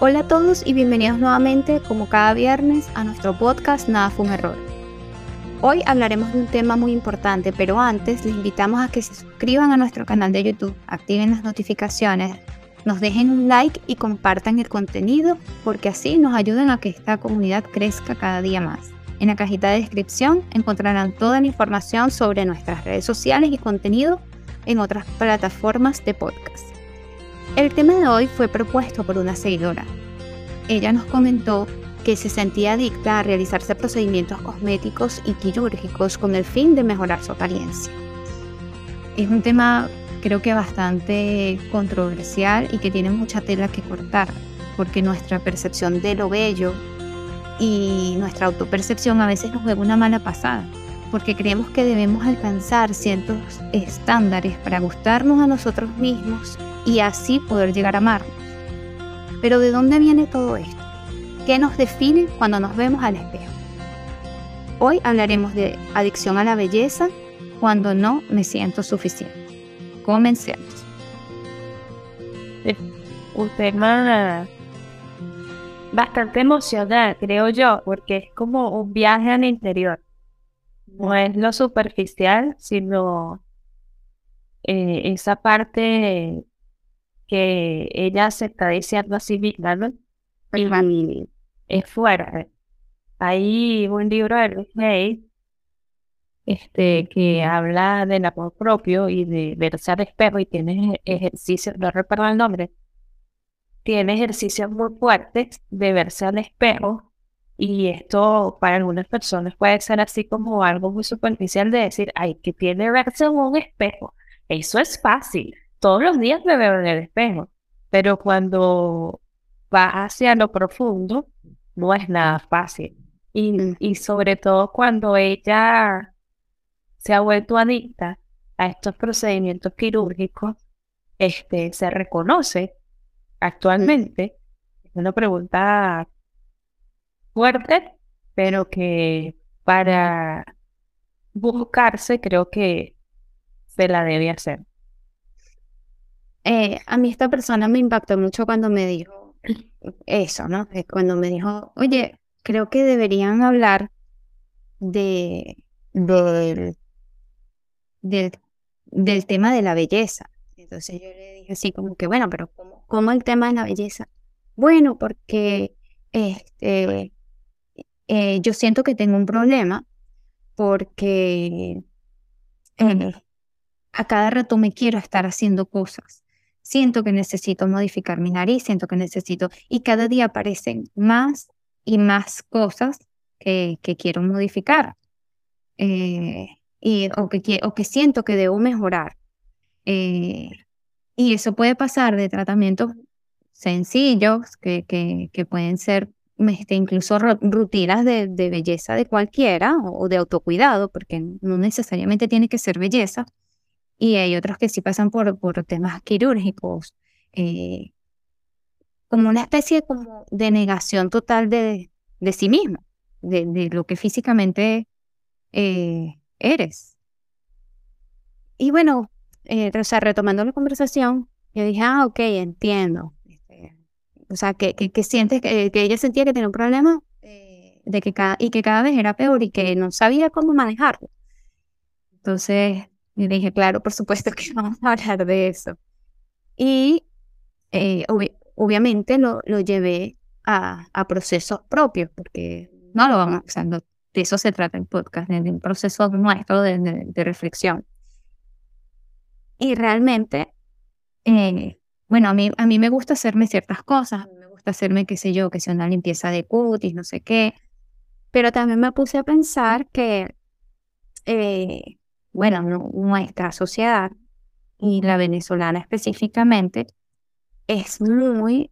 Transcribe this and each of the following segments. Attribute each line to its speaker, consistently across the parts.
Speaker 1: Hola a todos y bienvenidos nuevamente, como cada viernes, a nuestro podcast Nada fue un error. Hoy hablaremos de un tema muy importante, pero antes les invitamos a que se suscriban a nuestro canal de YouTube, activen las notificaciones, nos dejen un like y compartan el contenido, porque así nos ayudan a que esta comunidad crezca cada día más. En la cajita de descripción encontrarán toda la información sobre nuestras redes sociales y contenido en otras plataformas de podcast. El tema de hoy fue propuesto por una seguidora. Ella nos comentó que se sentía adicta a realizarse procedimientos cosméticos y quirúrgicos con el fin de mejorar su apariencia. Es un tema creo que bastante controversial y que tiene mucha tela que cortar, porque nuestra percepción de lo bello y nuestra autopercepción a veces nos juega una mala pasada, porque creemos que debemos alcanzar ciertos estándares para gustarnos a nosotros mismos y así poder llegar a amarnos. Pero ¿de dónde viene todo esto? ¿Qué nos define cuando nos vemos al espejo? Hoy hablaremos de adicción a la belleza cuando no me siento suficiente. Comencemos.
Speaker 2: Un tema bastante emocional, creo yo, porque es como un viaje al interior. No es lo superficial, sino eh, esa parte que ella se está diciendo así misma, ¿no? Y es fuerte. Hay un libro de Luis Hay este, que habla del amor propio y de verse al espejo y tiene ejercicios, no recuerdo el nombre, tiene ejercicios muy fuertes de verse al espejo y esto para algunas personas puede ser así como algo muy superficial de decir, ay, que tiene verse en un espejo. Eso es fácil todos los días me veo en el espejo, pero cuando va hacia lo profundo, no es nada fácil. Y, mm. y sobre todo cuando ella se ha vuelto adicta a estos procedimientos quirúrgicos, este, se reconoce actualmente. Es una pregunta fuerte, pero que para buscarse creo que se la debe hacer.
Speaker 1: Eh, a mí esta persona me impactó mucho cuando me dijo eso, ¿no? Eh, cuando me dijo, oye, creo que deberían hablar de, del, del, tema de la belleza. Entonces yo le dije así como que, bueno, pero ¿cómo, cómo el tema de la belleza? Bueno, porque este, eh, yo siento que tengo un problema porque a cada rato me quiero estar haciendo cosas siento que necesito modificar mi nariz, siento que necesito, y cada día aparecen más y más cosas que, quiero modificar eh, y, o, que, o que siento que debo mejorar. Eh, y eso puede pasar de tratamientos sencillos, que, que pueden ser este, incluso rutinas de, belleza de cualquiera o de autocuidado, porque no necesariamente tiene que ser belleza, y hay otros que sí pasan por, temas quirúrgicos, eh, como una especie como de negación total de, de sí mismo, de, lo que físicamente eh, eres. Y bueno, eh, retomando la conversación, yo dije, ah, ok, entiendo. O sea, que, que, sientes que, que, ella sentía que tenía un problema de que cada, y que cada vez era peor y que no sabía cómo manejarlo. Entonces, y dije, claro, por supuesto que vamos a hablar de eso. Y eh, obviamente lo, lo llevé a, a, procesos propios, porque no lo vamos, o sea, de eso se trata el podcast, de un proceso nuestro de, de, reflexión. Y realmente, eh, bueno, a mí, a mí me gusta hacerme ciertas cosas, a mí me gusta hacerme, qué sé yo, que sea una limpieza de cutis, no sé qué, pero también me puse a pensar que eh, bueno, nuestra sociedad y la venezolana específicamente es muy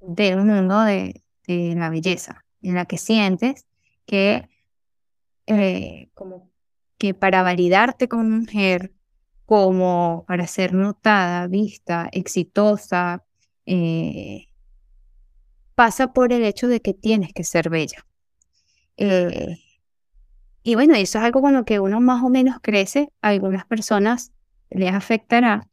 Speaker 1: del mundo de, la belleza, en la que sientes que, eh, como que para validarte como mujer, como para ser notada, vista, exitosa, eh, pasa por el hecho de que tienes que ser bella. Eh, y bueno, eso es algo con lo que uno más o menos crece. A algunas personas les afectará,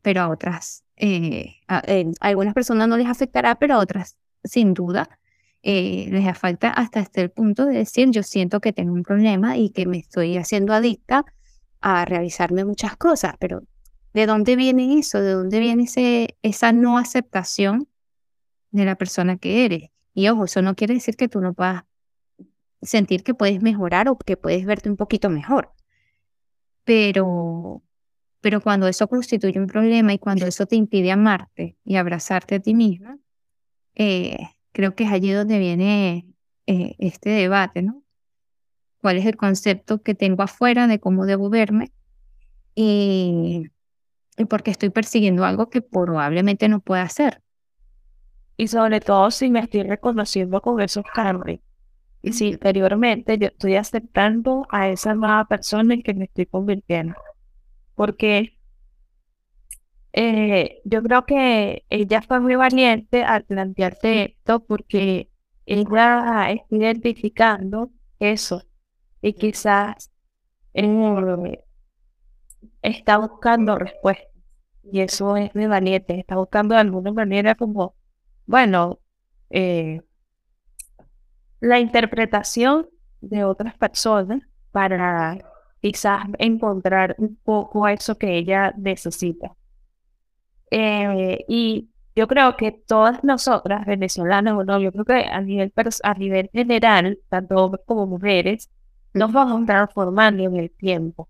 Speaker 1: pero a otras eh, a, algunas personas no les afectará, pero a otras sin duda les afecta hasta este el punto de decir yo siento que tengo un problema y que me estoy haciendo adicta a realizarme muchas cosas, pero ¿de dónde viene eso? ¿De dónde viene ese, esa no aceptación de la persona que eres? Y ojo, eso no quiere decir que tú no puedas sentir que puedes mejorar o que puedes verte un poquito mejor. Pero, pero cuando eso constituye un problema y cuando eso te impide amarte y abrazarte a ti misma, eh, creo que es allí donde viene eh, este debate, ¿no? ¿Cuál es el concepto que tengo afuera de cómo debo verme? Y, y porque estoy persiguiendo algo que probablemente no pueda hacer.
Speaker 2: Y sobre todo si me estoy reconociendo con esos cambios. Y si interiormente yo estoy aceptando a esa nueva persona en que me estoy convirtiendo. Porque eh, yo creo que ella fue muy valiente al plantearte esto porque ella está identificando eso y quizás eh, está buscando respuestas. Y eso es muy valiente, está buscando de alguna manera como, bueno, eh, la interpretación de otras personas para quizás encontrar un poco eso que ella necesita. Eh, y yo creo que todas nosotras, venezolanas o no, yo creo que a nivel, a nivel general, tanto hombres como mujeres, nos vamos transformando en el tiempo.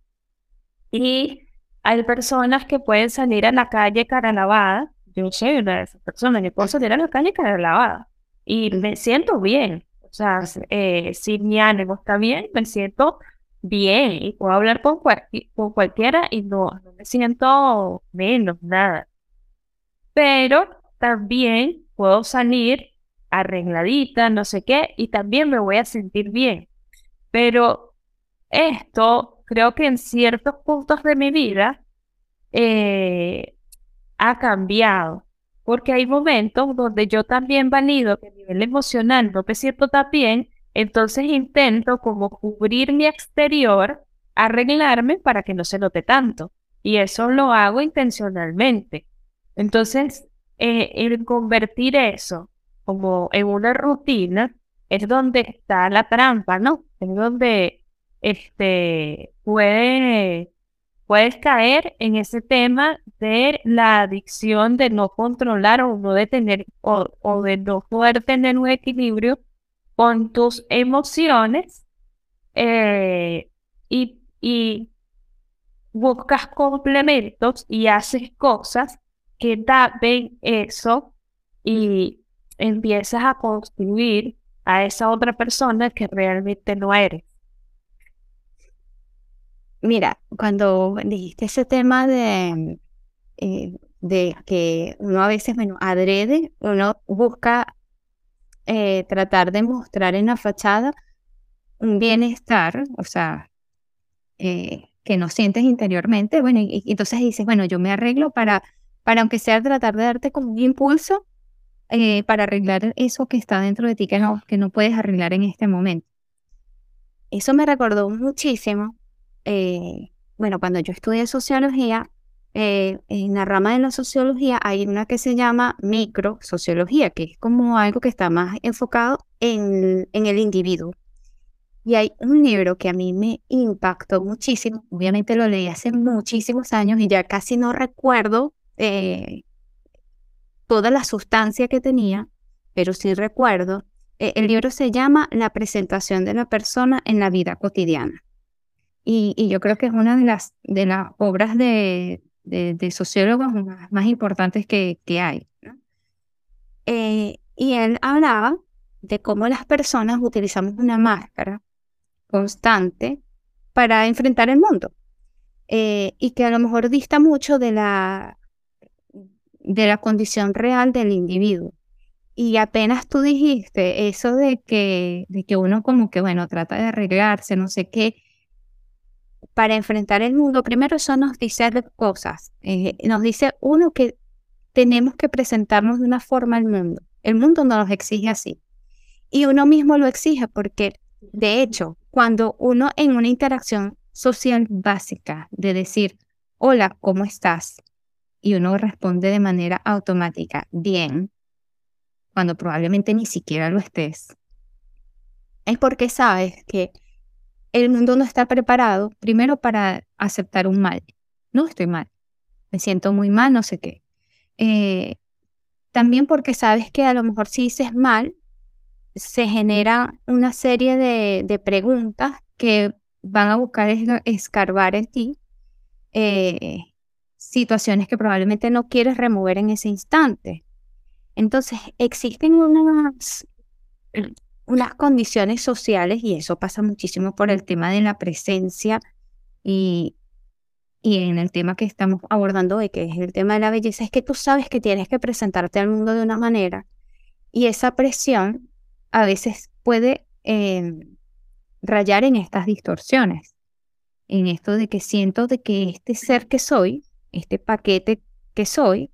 Speaker 2: Y hay personas que pueden salir a la calle cara lavada. Yo soy una de esas personas que puedo salir a la calle cara lavada. Y me siento bien. O sea, eh, si mi ánimo está bien, me siento bien. Y puedo hablar con, con cualquiera y no, no me siento menos, nada pero también puedo salir arregladita, no sé qué, y también me voy a sentir bien. Pero esto creo que en ciertos puntos de mi vida eh, ha cambiado, porque hay momentos donde yo también valido que a nivel emocional no me siento tan bien, entonces intento como cubrir mi exterior, arreglarme para que no se note tanto. Y eso lo hago intencionalmente. Entonces, eh, el convertir eso como en una rutina es donde está la trampa, ¿no? Es donde este, puede, puedes caer en ese tema de la adicción de no controlar o no de tener o, de no poder tener un equilibrio con tus emociones eh, y, y buscas complementos y haces cosas que ven eso y empiezas a construir a esa otra persona que realmente no eres.
Speaker 1: Mira, cuando dijiste ese tema de, eh, de que uno a veces, bueno, adrede, uno busca eh, tratar de mostrar en la fachada un bienestar, o sea, eh, que no sientes interiormente, bueno, y, entonces dices, bueno, yo me arreglo para para aunque sea tratar de darte como un impulso eh, para arreglar eso que está dentro de ti que no, que no puedes arreglar en este momento. Eso me recordó muchísimo, eh, bueno, cuando yo estudié sociología, eh, en la rama de la sociología hay una que se llama microsociología, que es como algo que está más enfocado en, en el individuo. Y hay un libro que a mí me impactó muchísimo, obviamente lo leí hace muchísimos años y ya casi no recuerdo toda la sustancia que tenía, pero sí recuerdo, eh, el libro se llama La presentación de la persona en la vida cotidiana. Y, yo creo que es una de las, de las obras de, sociólogos más, importantes que, que hay. Eh, y él hablaba de cómo las personas utilizamos una máscara constante para enfrentar el mundo. y que a lo mejor dista mucho de la de la condición real del individuo. Y apenas tú dijiste eso de que, de que uno como que, bueno, trata de arreglarse, no sé qué, para enfrentar el mundo, primero eso nos dice cosas. Eh, nos dice, uno, que tenemos que presentarnos de una forma al mundo. El mundo no nos exige así. Y uno mismo lo exige porque, de hecho, cuando uno en una interacción social básica de decir, hola, ¿cómo estás? Y uno responde de manera automática, bien, cuando probablemente ni siquiera lo estés, es porque sabes que el mundo no está preparado, primero para aceptar un mal. No estoy mal, me siento muy mal, no sé qué. Eh, también porque sabes que a lo mejor si dices mal, se genera una serie de, preguntas que van a buscar escarbar en ti eh, situaciones que probablemente no quieres remover en ese instante. Entonces, existen unas, unas condiciones sociales y eso pasa muchísimo por el tema de la presencia y, y en el tema que estamos abordando hoy, que es el tema de la belleza, es que tú sabes que tienes que presentarte al mundo de una manera y esa presión a veces puede em, rayar en estas distorsiones, en esto de que siento de que este ser que soy, este paquete que soy,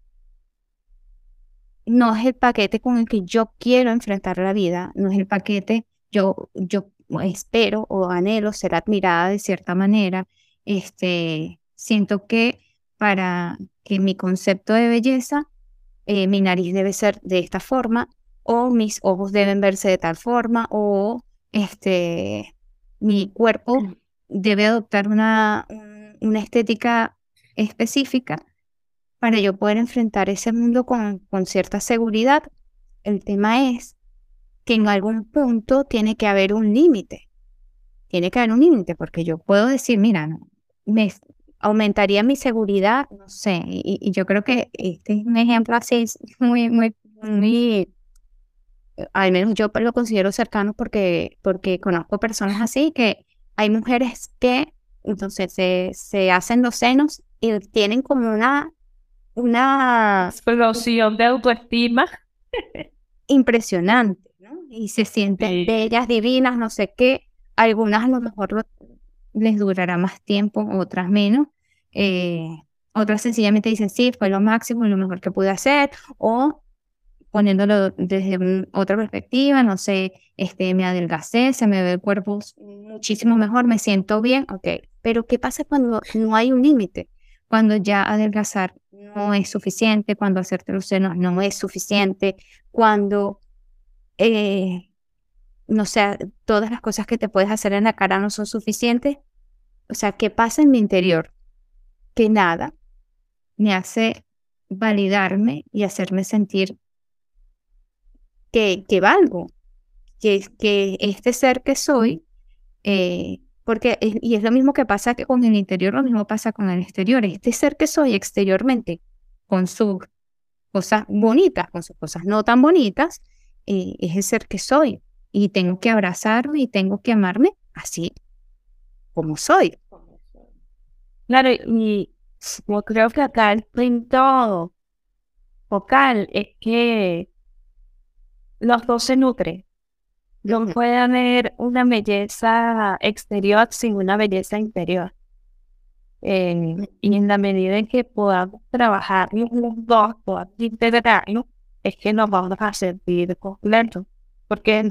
Speaker 1: no es el paquete con el que yo quiero enfrentar la vida, no es el paquete, yo, yo espero o anhelo ser admirada de cierta manera, este, Siento que para que mi concepto de belleza, eh, mi nariz debe ser de esta forma, o mis ojos deben verse de tal forma, o este, mi cuerpo mm. debe adoptar una, una estética específica para yo poder enfrentar ese mundo con, con cierta seguridad. El tema es que en algún punto tiene que haber un límite. Tiene que haber un límite porque yo puedo decir, mira, no, me, aumentaría mi seguridad, no sé, y, yo creo que este es un ejemplo así muy, muy, muy, al menos yo lo considero cercano porque, porque conozco personas así, que hay mujeres que entonces se, se hacen los senos y tienen como una, una
Speaker 2: explosión de autoestima
Speaker 1: impresionante, ¿no? Y se sienten bellas, divinas, no sé qué. Algunas a lo mejor les durará más tiempo, otras menos, eh, otras sencillamente dicen, sí, fue lo máximo, lo mejor que pude hacer, o poniéndolo desde otra perspectiva, no sé, este, me adelgacé, se me ve el cuerpo muchísimo mejor, me siento bien, ok, pero ¿qué pasa cuando no hay un límite? Cuando ya adelgazar no es suficiente, cuando hacerte los senos no es suficiente, cuando, eh, no sé, todas las cosas que te puedes hacer en la cara no son suficientes. O sea, ¿qué pasa en mi interior? que nada me hace validarme y hacerme sentir que, que valgo, que, que este ser que soy, eh, porque y es lo mismo que pasa que con el interior, lo mismo pasa con el exterior. Este ser que soy exteriormente, con sus cosas bonitas, con sus cosas no tan bonitas, eh, es el ser que soy. Y tengo que abrazarme y tengo que amarme así como soy.
Speaker 2: Claro, y yo creo que acá el punto focal es que los dos se nutren. No puede haber una belleza exterior sin una belleza interior. y en la medida en que podamos trabajar los dos, podamos integrarnos, es que nos vamos a sentir completos. Porque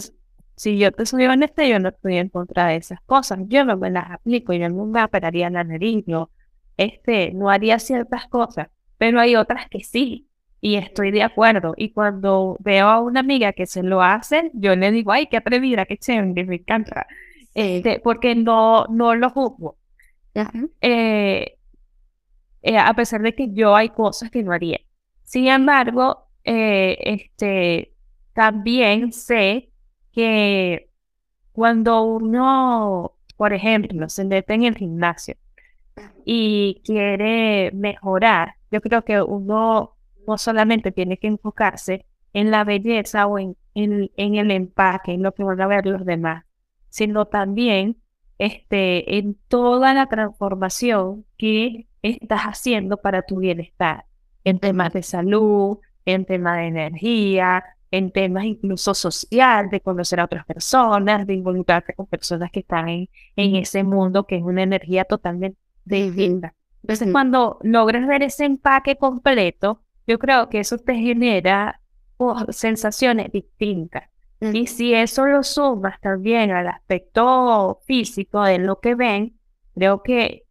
Speaker 2: si yo te soy honesta, yo no estoy en contra de esas cosas. Yo no me las aplico, yo no me operaría la nariz, yo este, no haría ciertas cosas, pero hay otras que sí. Y estoy de acuerdo. Y cuando veo a una amiga que se lo hace, yo le digo, ay, qué atrevida, qué chévere, me encanta. Este, porque no, no lo juzgo. Eh, eh, a pesar de que yo hay cosas que no haría. Sin embargo, eh, este, también sé que cuando uno, por ejemplo, se mete en el gimnasio y quiere mejorar, yo creo que uno no solamente tiene que enfocarse en la belleza o en, en, el empaque, en lo que van a ver los demás, sino también este, en toda la transformación que estás haciendo para tu bienestar, en temas de salud, en temas de energía, en temas incluso social, de conocer a otras personas, de involucrarte con personas que están en, en ese mundo que es una energía totalmente distinta. Entonces, cuando logras ver ese empaque completo, yo creo que eso te genera oh, sensaciones distintas. Y si eso lo sumas también al aspecto físico de lo que ven, creo que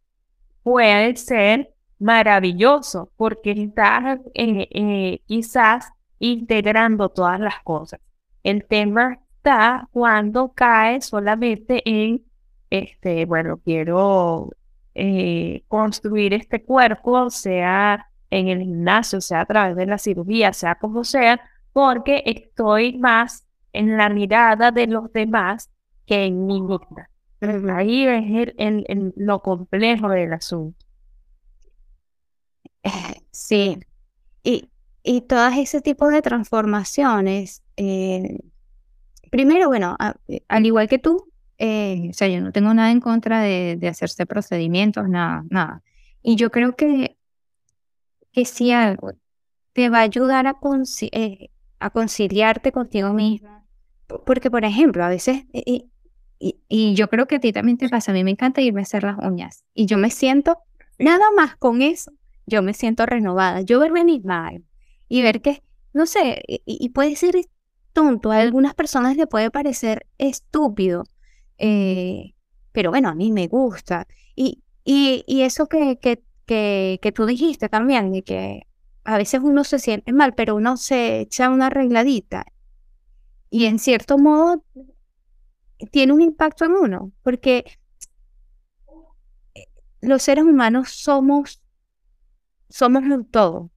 Speaker 2: puede ser maravilloso porque estás eh, eh, quizás integrando todas las cosas. El tema está cuando cae solamente en, este, bueno, quiero eh, construir este cuerpo, sea en el gimnasio, sea a través de la cirugía, sea como sea, porque estoy más en la mirada de los demás que en mi misma. Ahí es el, lo complejo del asunto.
Speaker 1: Sí, y, y todas ese tipo de transformaciones, eh, primero, bueno, al igual que tú, eh, o sea, yo no tengo nada en contra de, de, hacerse procedimientos, nada, nada. Y yo creo que, que si algo te va a ayudar a, eh, a conciliarte contigo mismo, porque, por ejemplo, a veces, y, y, yo creo que a ti también te pasa, a mí me encanta irme a hacer las uñas y yo me siento, nada más con eso, yo me siento renovada. Yo verme mal y ver que, no sé, y, puede ser tonto, a algunas personas le puede parecer estúpido, eh, pero bueno, a mí me gusta. Y, y, y eso que, que, que, que tú dijiste también, de que a veces uno se siente mal, pero uno se echa una arregladita. Y en cierto modo tiene un impacto en uno, porque los seres humanos somos, somos un todo,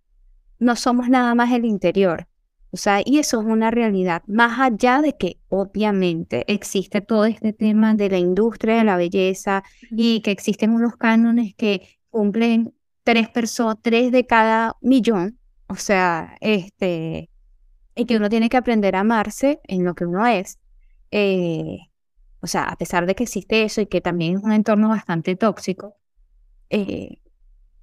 Speaker 1: no somos nada más el interior. O sea, y eso es una realidad, más allá de que obviamente existe todo este tema de la industria de la belleza y que existen unos cánones que cumplen tres personas, tres de cada millón, o sea, este, y que uno tiene que aprender a amarse en lo que uno es. Eh, o sea, a pesar de que existe eso y que también es un entorno bastante tóxico, eh,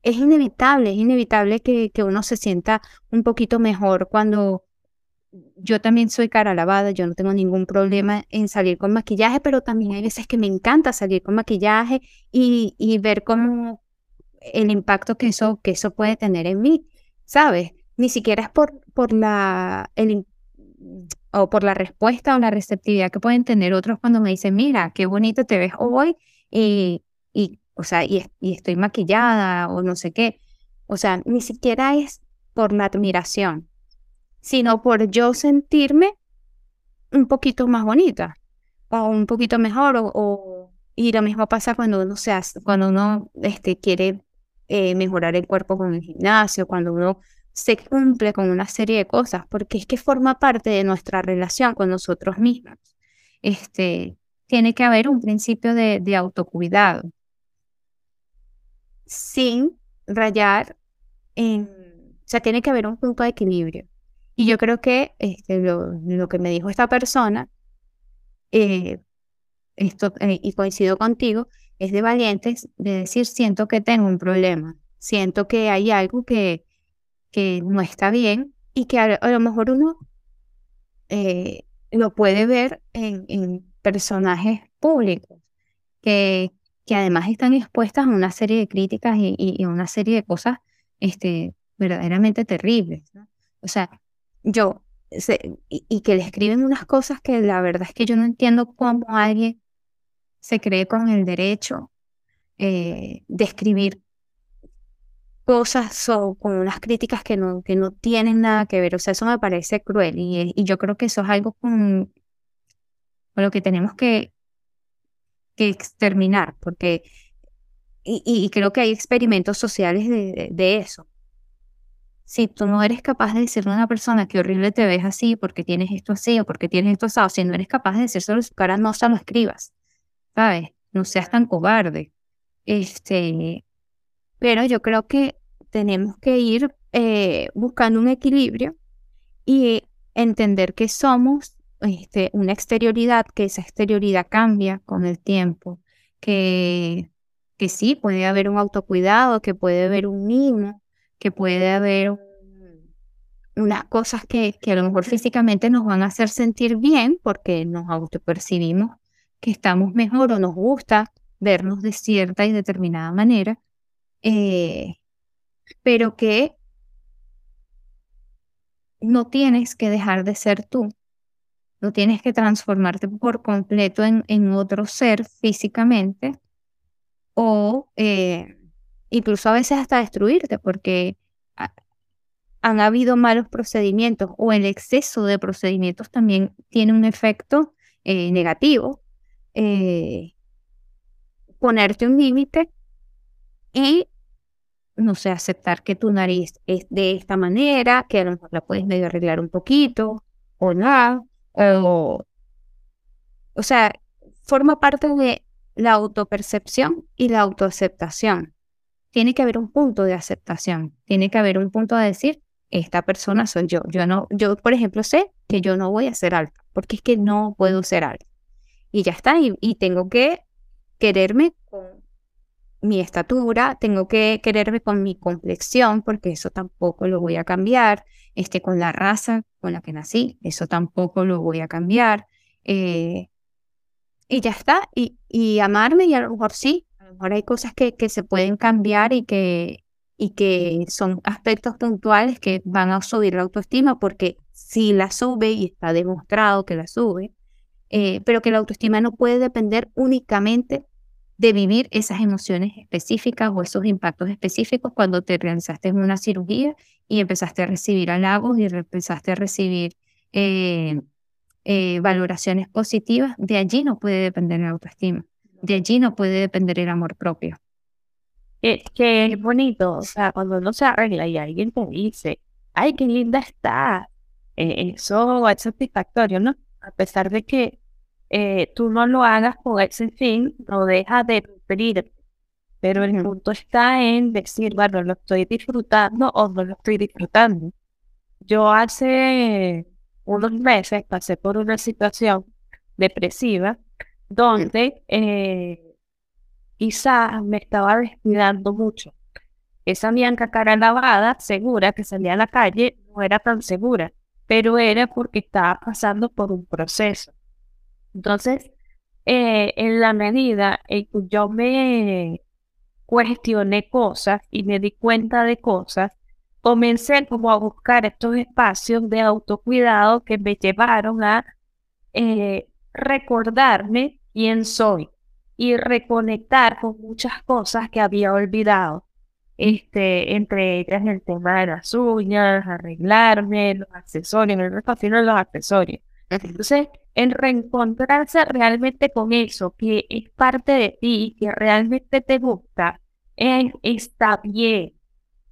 Speaker 1: es inevitable, es inevitable que, que, uno se sienta un poquito mejor cuando yo también soy cara lavada, yo no tengo ningún problema en salir con maquillaje, pero también hay veces que me encanta salir con maquillaje y, y ver cómo el impacto que eso, que eso puede tener en mí, ¿sabes? Ni siquiera es por, por la, el, o por la respuesta o la receptividad que pueden tener otros cuando me dicen, mira, qué bonito te ves hoy y, y o sea, y, y, estoy maquillada o no sé qué. O sea, ni siquiera es por la admiración, sino por yo sentirme un poquito más bonita o un poquito mejor o, y lo mismo pasa cuando uno se hace, cuando uno este, quiere eh, mejorar el cuerpo con el gimnasio, cuando uno se cumple con una serie de cosas, porque es que forma parte de nuestra relación con nosotros mismos. Este, tiene que haber un principio de, autocuidado, sin rayar en, o sea, tiene que haber un punto de equilibrio. Y yo creo que este, lo, que me dijo esta persona, eh, esto, eh, y coincido contigo, es de valientes de decir, siento que tengo un problema, siento que hay algo que, que no está bien y que a, lo mejor uno eh, lo puede ver en, personajes públicos que, que, además están expuestas a una serie de críticas y, y, una serie de cosas este, verdaderamente terribles. O sea, yo, y, y, que le escriben unas cosas que la verdad es que yo no entiendo cómo alguien se cree con el derecho eh, de escribir cosas o con unas críticas que no, que no tienen nada que ver. O sea, eso me parece cruel y, y yo creo que eso es algo con, con lo que tenemos que, que exterminar, porque, y, y, creo que hay experimentos sociales de, de, eso. Si tú no eres capaz de decirle a una persona que horrible te ves así, porque tienes esto así o porque tienes esto así, si no eres capaz de decírselo en su cara, no se lo escribas, ¿sabes? No seas tan cobarde. Este, pero yo creo que tenemos que ir eh, buscando un equilibrio y entender que somos este, una exterioridad, que esa exterioridad cambia con el tiempo, que, que sí, puede haber un autocuidado, que puede haber un mimo, que puede haber unas cosas que, que a lo mejor físicamente nos van a hacer sentir bien porque nos autopercibimos que estamos mejor o nos gusta vernos de cierta y determinada manera, eh, pero que no tienes que dejar de ser tú, no tienes que transformarte por completo en, otro ser físicamente o eh, incluso a veces hasta destruirte, porque han habido malos procedimientos o el exceso de procedimientos también tiene un efecto eh, negativo. Eh, ponerte un límite y, no sé, aceptar que tu nariz es de esta manera, que a lo mejor la puedes medio arreglar un poquito o no. O, o sea, forma parte de la autopercepción y la autoaceptación. Tiene que haber un punto de aceptación, tiene que haber un punto de decir, esta persona soy yo. Yo no, yo por ejemplo sé que yo no voy a ser alta, porque es que no puedo ser alta. Y ya está, y, tengo que quererme con mi estatura, tengo que quererme con mi complexión, porque eso tampoco lo voy a cambiar, este, con la raza con la que nací, eso tampoco lo voy a cambiar. Eh, y ya está, y, y, amarme, y a lo mejor sí, a lo mejor hay cosas que, que se pueden cambiar y que, y que son aspectos puntuales que van a subir la autoestima porque si la sube y está demostrado que la sube, eh, pero que la autoestima no puede depender únicamente de vivir esas emociones específicas o esos impactos específicos cuando te realizaste una cirugía y empezaste a recibir halagos y empezaste a recibir eh, eh, valoraciones positivas, de allí no puede depender la autoestima, de allí no puede depender el amor propio.
Speaker 2: Es que es bonito, o sea, cuando uno se arregla y alguien te dice, ay, qué linda está, eh, eso es satisfactorio, ¿no? A pesar de que eh, tú no lo hagas con ese fin, no deja de nutrir. Pero el punto está en decir, bueno, lo estoy disfrutando o no lo estoy disfrutando. Yo hace unos meses pasé por una situación depresiva donde eh, quizás me estaba descuidando mucho. Esa Bianca cara lavada, segura que salía a la calle, no era tan segura, pero era porque estaba pasando por un proceso. Entonces, eh, en la medida en que yo me cuestioné cosas y me di cuenta de cosas, comencé como a buscar estos espacios de autocuidado que me llevaron a eh, recordarme quién soy, y reconectar con muchas cosas que había olvidado. Este, entre ellas el tema de las uñas, arreglarme, los accesorios, me fascino los accesorios. Entonces, en reencontrarse realmente con eso, que es parte de ti, que realmente te gusta, está bien.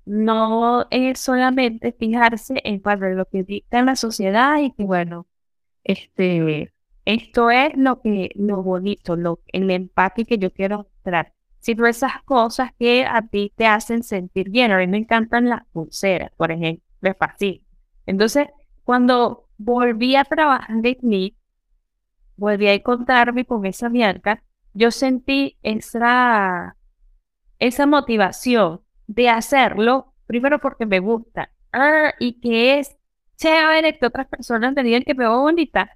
Speaker 2: No es solamente fijarse en lo que dicta la sociedad y que, bueno, este, esto es lo que, lo bonito, lo, el empate que yo quiero mostrar. Sino esas cosas que a ti te hacen sentir bien. A mí me encantan las pulseras, por ejemplo, me fascina. Entonces, cuando volví a trabajar en mí, volví a encontrarme con esa Bianca, yo sentí esa, esa motivación de hacerlo, primero porque me gusta, ah, y que es chévere que otras personas me digan que me veo bonita,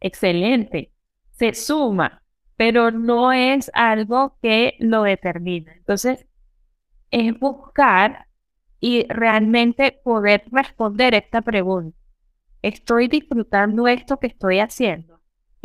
Speaker 2: excelente, se suma, pero no es algo que lo determina. Entonces, es buscar y realmente poder responder esta pregunta. ¿Estoy disfrutando esto que estoy haciendo?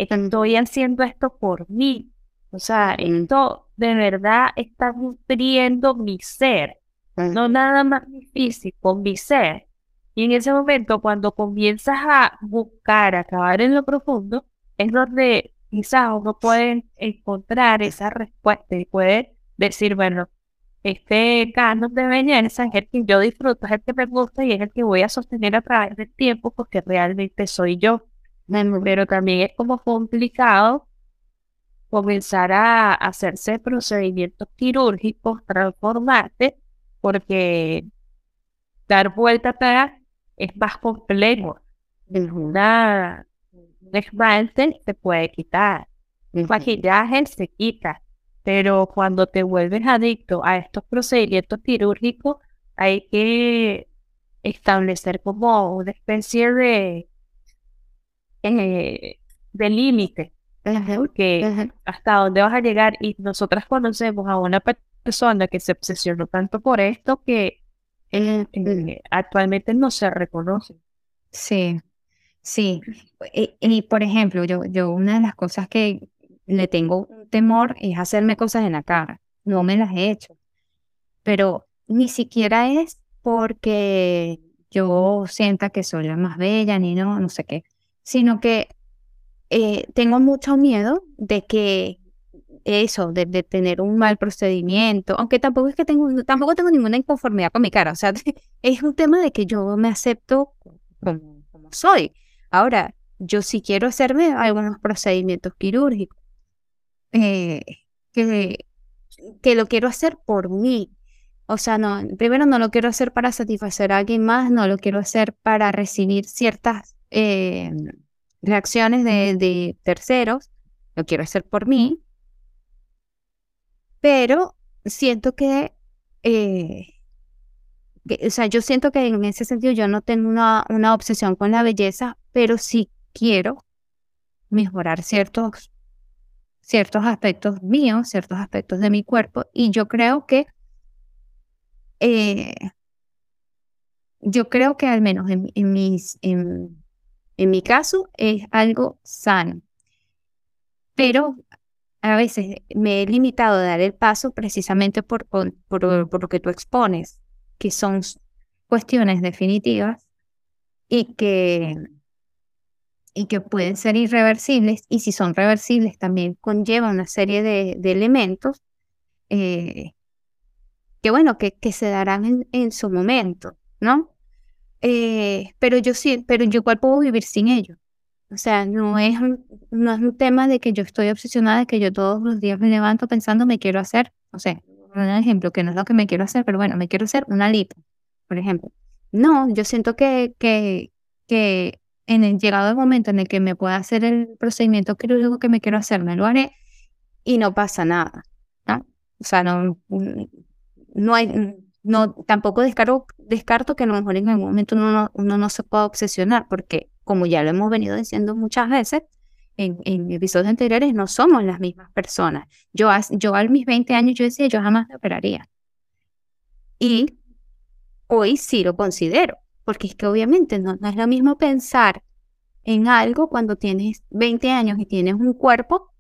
Speaker 2: ¿Estoy haciendo esto por mí? O sea, esto de verdad está nutriendo mi ser, no nada más mi físico, mi ser. Y en ese momento, cuando comienzas a buscar, acabar en lo profundo, es donde quizás uno puede encontrar esa respuesta y puede decir, bueno, este canon de belleza es el que yo disfruto, es el que me gusta y es el que voy a sostener a través del tiempo porque realmente soy yo. Pero también es como complicado comenzar a hacerse procedimientos quirúrgicos, transformarte, porque dar vuelta atrás es más complejo. Una, un esmalte se puede quitar, un maquillaje se quita, pero cuando te vuelves adicto a estos procedimientos quirúrgicos, hay que establecer como una especie de, eh, de límite, porque hasta dónde vas a llegar y nosotras conocemos a una persona que se obsesionó tanto por esto que eh, actualmente no se reconoce.
Speaker 1: Sí, sí. Y, y, por ejemplo, yo, yo una de las cosas que le tengo un temor es hacerme cosas en la cara. No me las he hecho. pero ni siquiera es porque yo sienta que soy la más bella, ni no, no sé qué, sino que eh, tengo mucho miedo de que eso, de, tener un mal procedimiento, aunque tampoco es que tengo, tampoco tengo ninguna inconformidad con mi cara, o sea, es un tema de que yo me acepto como, soy. Ahora, yo sí quiero hacerme algunos procedimientos quirúrgicos, eh, que, que lo quiero hacer por mí. O sea, no, primero no lo quiero hacer para satisfacer a alguien más, no lo quiero hacer para recibir ciertas eh, reacciones de, de terceros, lo quiero hacer por mí, pero siento que, eh, o sea, yo siento que en ese sentido yo no tengo una, una obsesión con la belleza, pero sí quiero mejorar ciertos, ciertos aspectos míos, ciertos aspectos de mi cuerpo, y yo creo que, eh, yo creo que al menos en, en mis, en, en mi caso es algo sano. Pero a veces me he limitado a dar el paso precisamente por, por, lo que tú expones, que son cuestiones definitivas y que, y que pueden ser irreversibles, y si son reversibles también conlleva una serie de, de elementos eh, que, bueno, que, que se darán en, en su momento, ¿no? Eh, pero yo sí, pero yo igual puedo vivir sin ello. O sea, no es, un, no es un tema de que yo estoy obsesionada, de que yo todos los días me levanto pensando me quiero hacer, no sé, un ejemplo, que no es lo que me quiero hacer, pero bueno, me quiero hacer una lipo, por ejemplo. No, yo siento que, que, que en el llegado el momento en el que me pueda hacer el procedimiento quirúrgico que me quiero hacer, me lo haré y no pasa nada. ¿no? O sea, no, no hay, no, tampoco descarto, descarto que a lo mejor en algún momento uno no, no se pueda obsesionar, porque como ya lo hemos venido diciendo muchas veces en, en episodios anteriores, no somos las mismas personas. Yo, yo a mis 20 años yo decía, yo jamás me operaría. Y hoy sí lo considero, porque es que obviamente no, no es lo mismo pensar en algo cuando tienes 20 años y tienes un cuerpo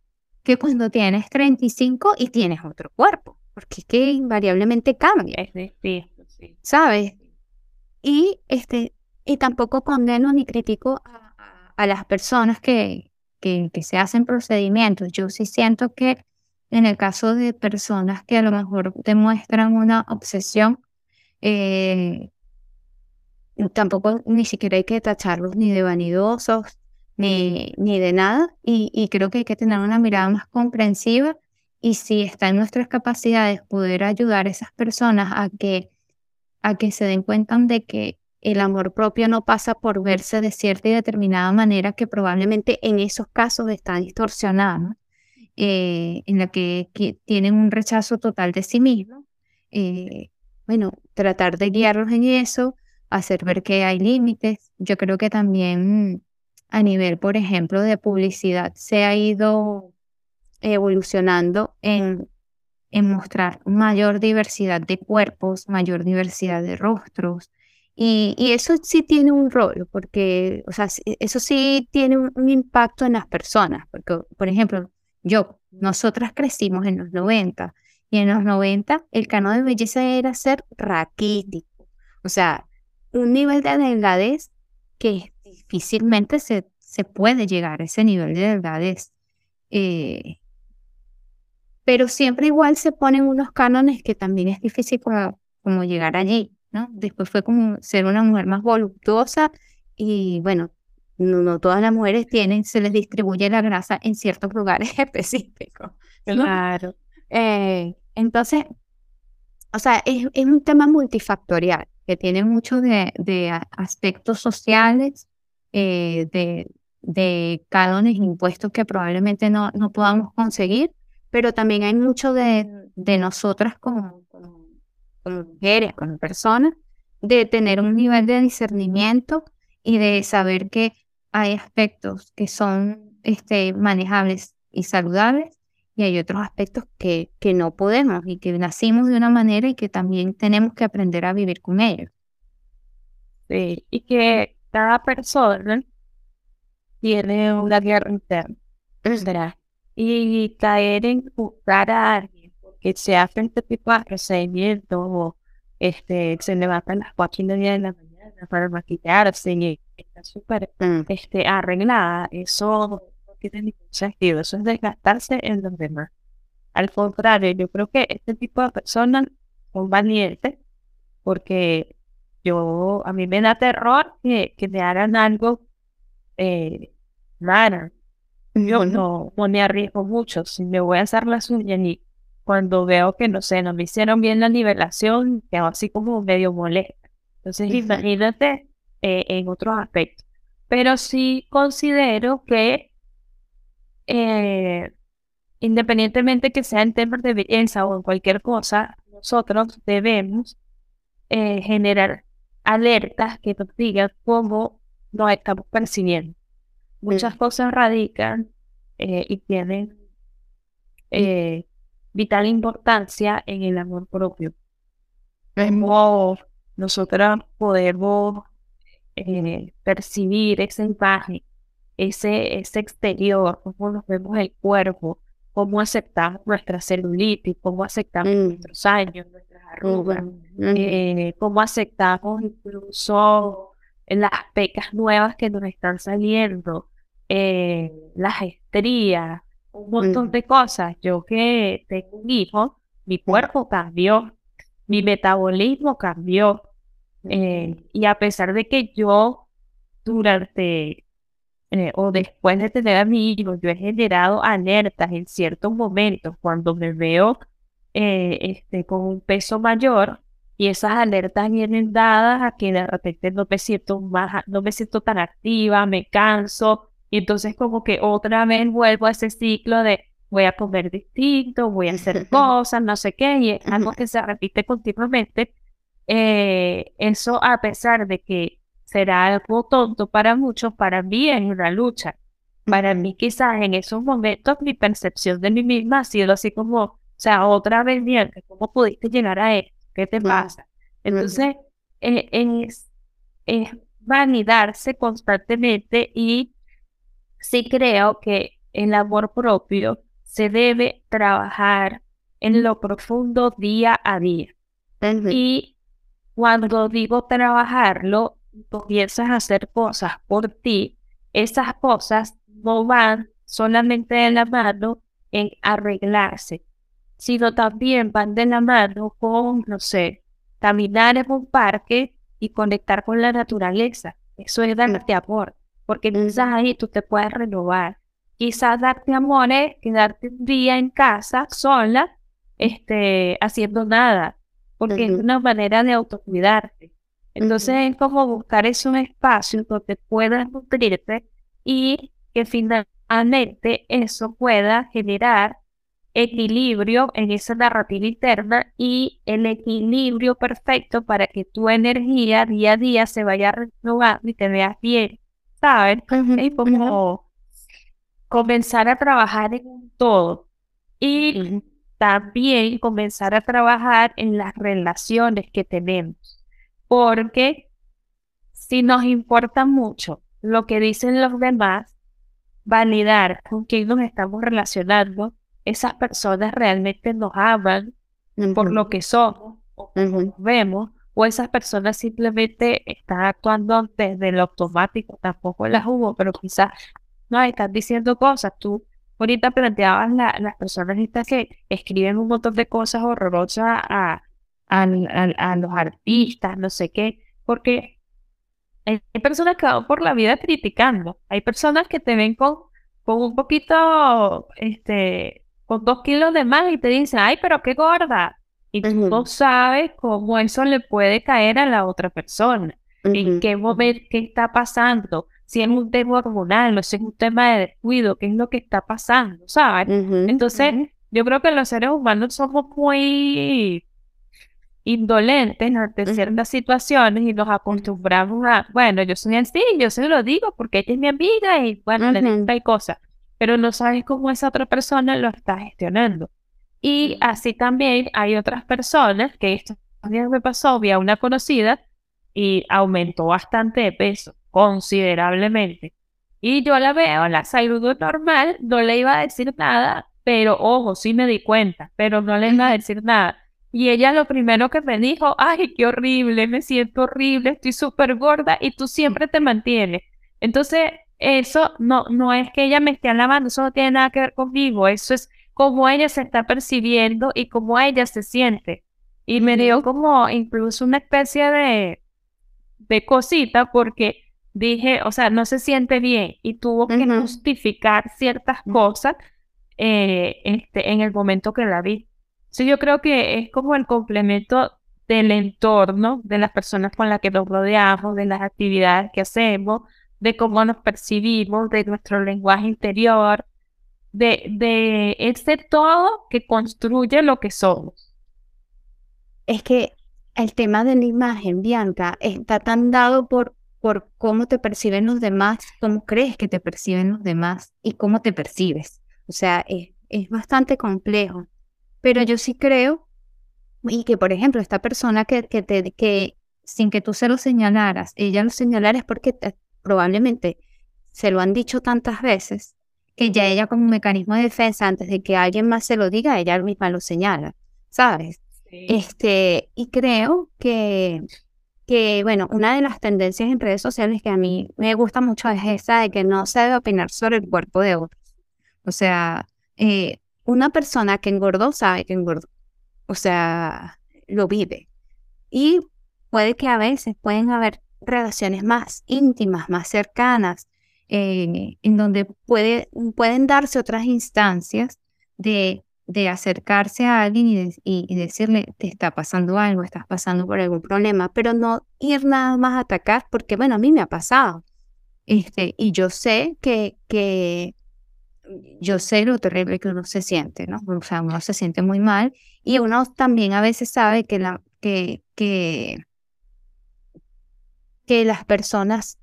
Speaker 1: que cuando tienes 35 y tienes otro cuerpo, porque es que invariablemente cambia. Sí, sí. ¿Sabes? Y este, y tampoco condeno ni critico a, las personas que, que, se hacen procedimientos. Yo sí siento que en el caso de personas que a lo mejor demuestran una obsesión, eh, tampoco ni siquiera hay que tacharlos ni de vanidosos, ni, ni de nada. Y, y, creo que hay que tener una mirada más comprensiva y si está en nuestras capacidades poder ayudar a esas personas a que, a que se den cuenta de que el amor propio no pasa por verse de cierta y determinada manera que probablemente en esos casos está distorsionada, eh, en la que, tienen un rechazo total de sí mismo. Eh, bueno, tratar de guiarlos en eso, hacer ver que hay límites. Yo creo que también a nivel, por ejemplo, de publicidad se ha ido evolucionando en, en mostrar mayor diversidad de cuerpos, mayor diversidad de rostros, y, eso sí tiene un rol, porque, o sea, eso sí tiene un, impacto en las personas, porque, por ejemplo, yo, nosotras crecimos en los 90 y en los 90 el canon de belleza era ser raquítico, o sea, un nivel de delgadez que difícilmente se, se puede llegar a ese nivel de delgadez. Eh, pero siempre igual se ponen unos cánones que también es difícil como llegar allí. Después fue como ser una mujer más voluptuosa y bueno, no, todas las mujeres tienen, se les distribuye la grasa en ciertos lugares específicos.
Speaker 2: Claro.
Speaker 1: Eh, entonces, o sea, es, un tema multifactorial que tiene mucho de, aspectos sociales, eh, de, de cánones impuestos que probablemente no, no podamos conseguir, pero también hay mucho de, de nosotras como como mujeres, como personas, de tener un nivel de discernimiento y de saber que hay aspectos que son este, manejables y saludables y hay otros aspectos que, que no podemos y que nacimos de una manera y que también tenemos que aprender a vivir con ellos.
Speaker 2: Sí, y que cada persona tiene una guerra interna. Y caer en juzgar a alguien que se hacen este tipo de procedimientos o este, se levantan las cuatro y media de la mañana para maquillarse y está súper
Speaker 3: Mm.
Speaker 2: este, arreglada, eso no tiene ningún sentido, eso es desgastarse en los demás. Al contrario, yo creo que este tipo de personas son valientes porque yo, a mí me da terror que, que me hagan algo eh, raro. Yo no, no me arriesgo mucho. Si me voy a hacer las uñas y cuando veo que, no sé, no me hicieron bien la nivelación, quedo así como medio molesta. Entonces, imagínate eh, en otros aspectos. Pero sí considero que eh, independientemente que sea en temas de belleza o en cualquier cosa, nosotros debemos eh, generar alertas que nos digan cómo nos estamos percibiendo. Muchas cosas radican eh, y tienen eh, vital importancia en el amor propio. Cómo nosotros podemos eh, percibir esa imagen, ese, ese exterior, cómo nos vemos el cuerpo, cómo aceptamos nuestra celulitis, cómo aceptamos
Speaker 3: Mm.
Speaker 2: nuestros años, nuestras arrugas, eh, cómo aceptamos incluso las pecas nuevas que nos están saliendo, eh, las estrías, un montón
Speaker 3: Ujú.
Speaker 2: de cosas. Yo que tengo un hijo, mi cuerpo cambió, mi metabolismo cambió. eh, y a pesar de que yo durante eh, o después de tener a mi hijo, yo he generado alertas en ciertos momentos cuando me veo eh, este, con un peso mayor y esas alertas vienen dadas a que de repente no me siento más, no me siento tan activa, me canso y entonces como que otra vez vuelvo a ese ciclo de voy a comer distinto, voy a hacer cosas, no sé qué, y es algo que se repite continuamente. Eh, eso a pesar de que será algo tonto para muchos, para mí es una lucha. Para mí quizás en esos momentos mi percepción de mí misma ha sido así como, o sea, otra vez bien, ¿cómo pudiste llegar a esto? ¿Qué te pasa? Entonces, eh, es, es validarse constantemente y sí creo que el amor propio se debe trabajar en lo profundo día a día. Y cuando digo trabajarlo, comienzas a hacer cosas por ti, esas cosas no van solamente de la mano en arreglarse, sino también van de la mano con, no sé, caminar en un parque y conectar con la naturaleza. Eso es darte amor, porque quizás ahí tú te puedes renovar. Quizás darte amor es quedarte un día en casa sola, este, haciendo nada, porque es una manera de autocuidarte. Entonces es como buscar esos espacios donde puedas nutrirte y que finalmente eso pueda generar equilibrio en esa narrativa interna y el equilibrio perfecto para que tu energía día a día se vaya renovando y te veas bien, ¿sabes?
Speaker 3: Ujú.
Speaker 2: como comenzar a trabajar en un todo y también comenzar a trabajar en las relaciones que tenemos, porque si nos importa mucho lo que dicen los demás, validar con quién nos estamos relacionando, esas personas realmente nos aman por lo que somos o nos vemos, o esas personas simplemente están actuando desde lo automático, tampoco las hubo, pero quizás no están diciendo cosas. Tú ahorita planteabas la- las personas estas que escriben un montón de cosas horrorosas a, a, los artistas, no sé qué, porque hay, hay personas que van por la vida criticando, hay personas que te ven con, con un poquito, este, con dos kilos de más y te dicen, ay, pero qué gorda. Y tú no sabes cómo eso le puede caer a la otra persona en
Speaker 3: Ujú.
Speaker 2: qué momento, qué está pasando, si es un tema hormonal o si es un tema de descuido, qué es lo que está pasando, ¿sabes? Entonces, yo creo que los seres humanos somos muy indolentes ante ciertas situaciones y nos acostumbramos a, bueno, yo soy así, yo se lo digo porque ella es mi amiga y bueno, le digo
Speaker 3: Ujú.
Speaker 2: tal cosa, pero no sabes cómo esa otra persona lo está gestionando. Y así también hay otras personas que esto también me pasó, vi a una conocida y aumentó bastante de peso, considerablemente. Y yo la veo, la saludo normal, no le iba a decir nada pero ojo, sí me di cuenta, pero no le iba a decir nada. Y ella lo primero que me dijo, ay, qué horrible, me siento horrible, estoy súper gorda y tú siempre te mantienes. Entonces, eso no, no es que ella me esté alabando, eso no tiene nada que ver conmigo, eso es cómo ella se está percibiendo y cómo ella se siente. Y me dio como incluso una especie de, de cosita porque dije, o sea, no se siente bien y tuvo que justificar ciertas cosas eh, este, en el momento que la vi. Sí, yo creo que es como el complemento del entorno, de las personas con las que nos rodeamos, de las actividades que hacemos, de cómo nos percibimos, de nuestro lenguaje interior, de, de ese todo que construye lo que somos.
Speaker 1: Es que el tema de la imagen, Bianca, está tan dado por, por cómo te perciben los demás, cómo crees que te perciben los demás y cómo te percibes. O sea, es, es bastante complejo. Pero yo sí creo, y que por ejemplo, esta persona que, que, te, que sin que tú se lo señalaras, ella lo señalara es porque probablemente se lo han dicho tantas veces que ya ella como mecanismo de defensa, antes de que alguien más se lo diga, ella misma lo señala, ¿sabes? Este, y creo que, que, bueno, una de las tendencias en redes sociales que a mí me gusta mucho es esa de que no se debe opinar sobre el cuerpo de otros. O sea, eh, una persona que engordó sabe que engordó. O sea, lo vive. Y puede que a veces pueden haber relaciones más íntimas, más cercanas, eh, en donde puede, pueden darse otras instancias de, de acercarse a alguien y, y, decirle, te está pasando algo, estás pasando por algún problema, pero no ir nada más a atacar, porque bueno, a mí me ha pasado. Este, y yo sé que, que, yo sé lo terrible que uno se siente, ¿no? O sea, uno se siente muy mal y uno también a veces sabe que, la, que, que, que las personas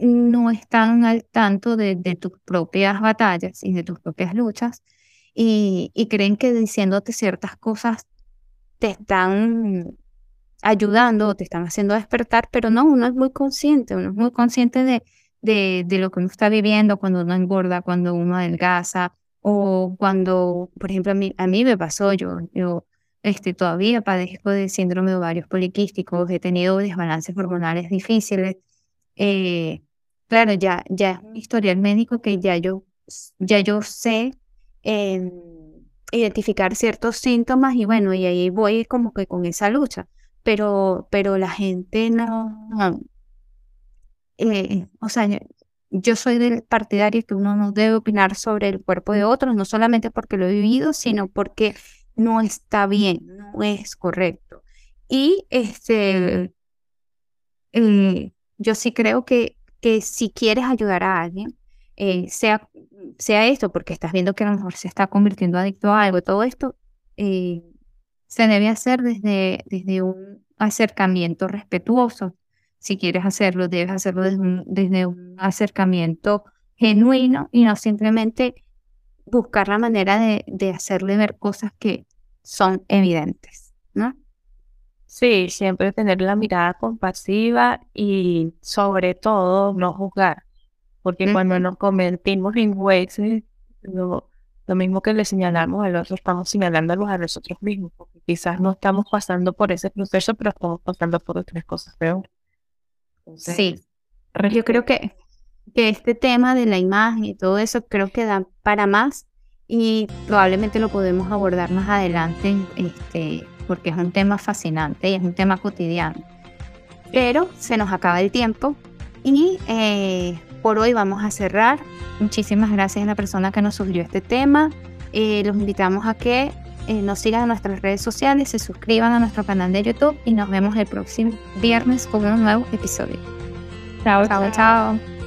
Speaker 1: no están al tanto de, tus propias batallas y de tus propias luchas y, creen que diciéndote ciertas cosas te están ayudando o te están haciendo despertar, pero no, uno es muy consciente, uno es muy consciente de, de, de lo que uno está viviendo cuando uno engorda, cuando uno adelgaza, o cuando, por ejemplo, a mí, a mí me pasó, yo, yo este, todavía padezco de síndrome de ovarios poliquísticos, he tenido desbalances hormonales difíciles. Eh, claro, ya, ya es un historial médico que ya yo, ya yo sé em, identificar ciertos síntomas y bueno, y ahí voy como que con esa lucha. Pero, pero la gente no, eh, o sea, yo soy del partidario que uno no debe opinar sobre el cuerpo de otros, no solamente porque lo he vivido, sino porque no está bien, no es correcto. Y este, eh, yo sí creo que, que si quieres ayudar a alguien, eh, sea, sea esto, porque estás viendo que a lo mejor se está convirtiendo adicto a algo, todo esto se debe hacer desde, desde un acercamiento respetuoso si quieres hacerlo, debes hacerlo desde un, acercamiento genuino y no simplemente buscar la manera de, de, hacerle ver cosas que son evidentes, ¿no?
Speaker 2: Sí, siempre tener la mirada compasiva y sobre todo no juzgar, porque cuando nos convertimos en jueces, lo, lo, mismo que le señalamos al otro, estamos señalándolos a nosotros mismos, porque quizás no estamos pasando por ese proceso, pero estamos pasando por otras cosas peor
Speaker 1: sí, yo creo que, que este tema de la imagen y todo eso creo que da para más y probablemente lo podemos abordar más adelante este, porque es un tema fascinante y es un tema cotidiano. Pero se nos acaba el tiempo y eh, por hoy vamos a cerrar. Muchísimas gracias a la persona que nos sugirió este tema. Eh, los invitamos a que eh, nos sigan en nuestras redes sociales, se suscriban a nuestro canal de YouTube y nos vemos el próximo viernes con un nuevo episodio.
Speaker 2: chao. chao. chao.